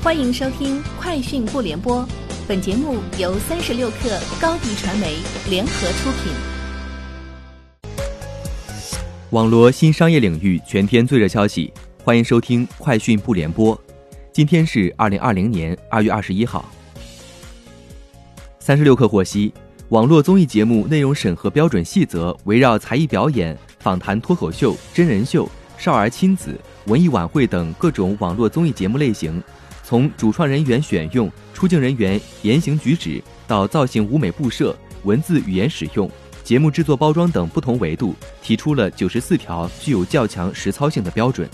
欢迎收听《快讯不联播》，本节目由三十六克高低传媒联合出品。网络新商业领域全天最热消息，欢迎收听《快讯不联播》。今天是二零二零年二月二十一号。三十六克获悉，网络综艺节目内容审核标准细则围绕才艺表演、访谈、脱口秀、真人秀、少儿亲子、文艺晚会等各种网络综艺节目类型，从主创人员选用、出镜人员言行举止到造型舞美布设、文字语言使用、节目制作包装等不同维度，提出了九十四条具有较强实操性的标准。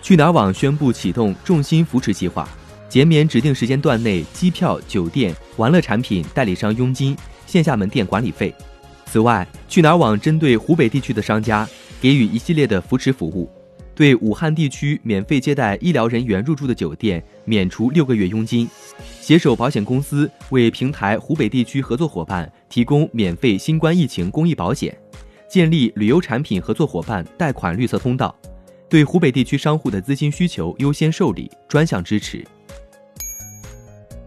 去哪儿网宣布启动重心扶持计划。减免指定时间段内机票、酒店、玩乐产品代理商佣金、线下门店管理费。此外，去哪儿网针对湖北地区的商家给予一系列的扶持服务，对武汉地区免费接待医疗人员入住的酒店免除六个月佣金，携手保险公司为平台湖北地区合作伙伴提供免费新冠疫情公益保险，建立旅游产品合作伙伴贷款绿色通道，对湖北地区商户的资金需求优先受理，专项支持。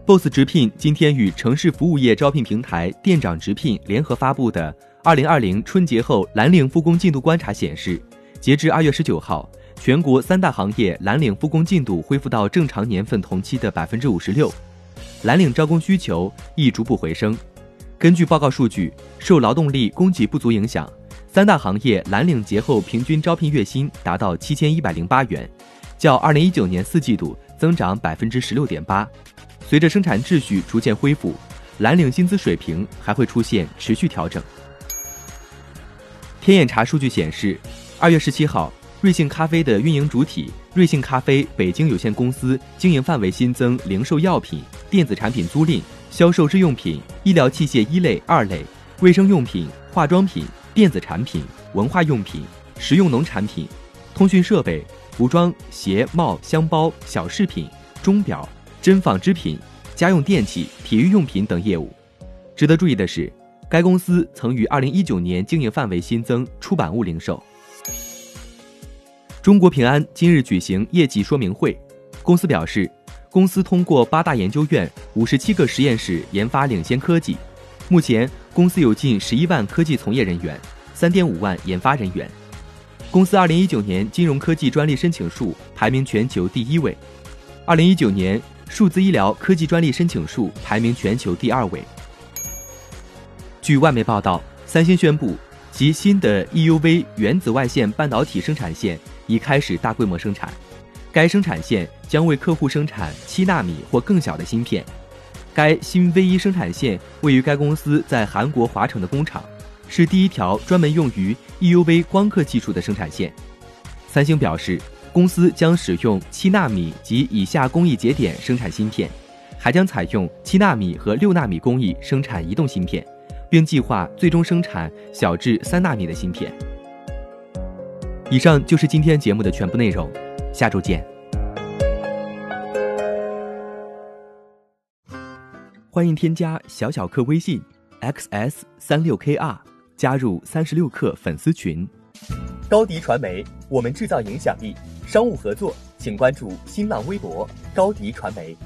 Boss 直聘今天与城市服务业招聘平台店长直聘联合发布的二零二零春节后蓝领复工进度观察显示，截至二月十九号，全国三大行业蓝领复工进度恢复到正常年份同期的百分之五十六，蓝领招工需求亦逐步回升。根据报告数据，受劳动力供给不足影响，三大行业蓝领节后平均招聘月薪达到七千一百零八元，较二零一九年四季度增长百分之十六点八。随着生产秩序逐渐恢复，蓝领薪资水平还会出现持续调整。天眼查数据显示，二月十七号，瑞幸咖啡的运营主体瑞幸咖啡北京有限公司经营范围新增零售药品、电子产品租赁、销售日用品、医疗器械一类、二类、卫生用品、化妆品、电子产品、文化用品、食用农产品、通讯设备、服装、鞋帽、箱包、小饰品、钟表。针纺织品、家用电器、体育用品等业务。值得注意的是，该公司曾于二零一九年经营范围新增出版物零售。中国平安今日举行业绩说明会，公司表示，公司通过八大研究院、五十七个实验室研发领先科技。目前，公司有近十一万科技从业人员，三点五万研发人员。公司二零一九年金融科技专利申请数排名全球第一位，二零一九年。数字医疗科技专利申请数排名全球第二位。据外媒报道，三星宣布其新的 EUV 原紫外线半导体生产线已开始大规模生产，该生产线将为客户生产七纳米或更小的芯片。该新 V 一生产线位于该公司在韩国华城的工厂，是第一条专门用于 EUV 光刻技术的生产线。三星表示。公司将使用七纳米及以下工艺节点生产芯片，还将采用七纳米和六纳米工艺生产移动芯片，并计划最终生产小至三纳米的芯片。以上就是今天节目的全部内容，下周见。欢迎添加小小客微信 xs 三六 kr，加入三十六课粉丝群。高迪传媒，我们制造影响力。商务合作，请关注新浪微博高迪传媒。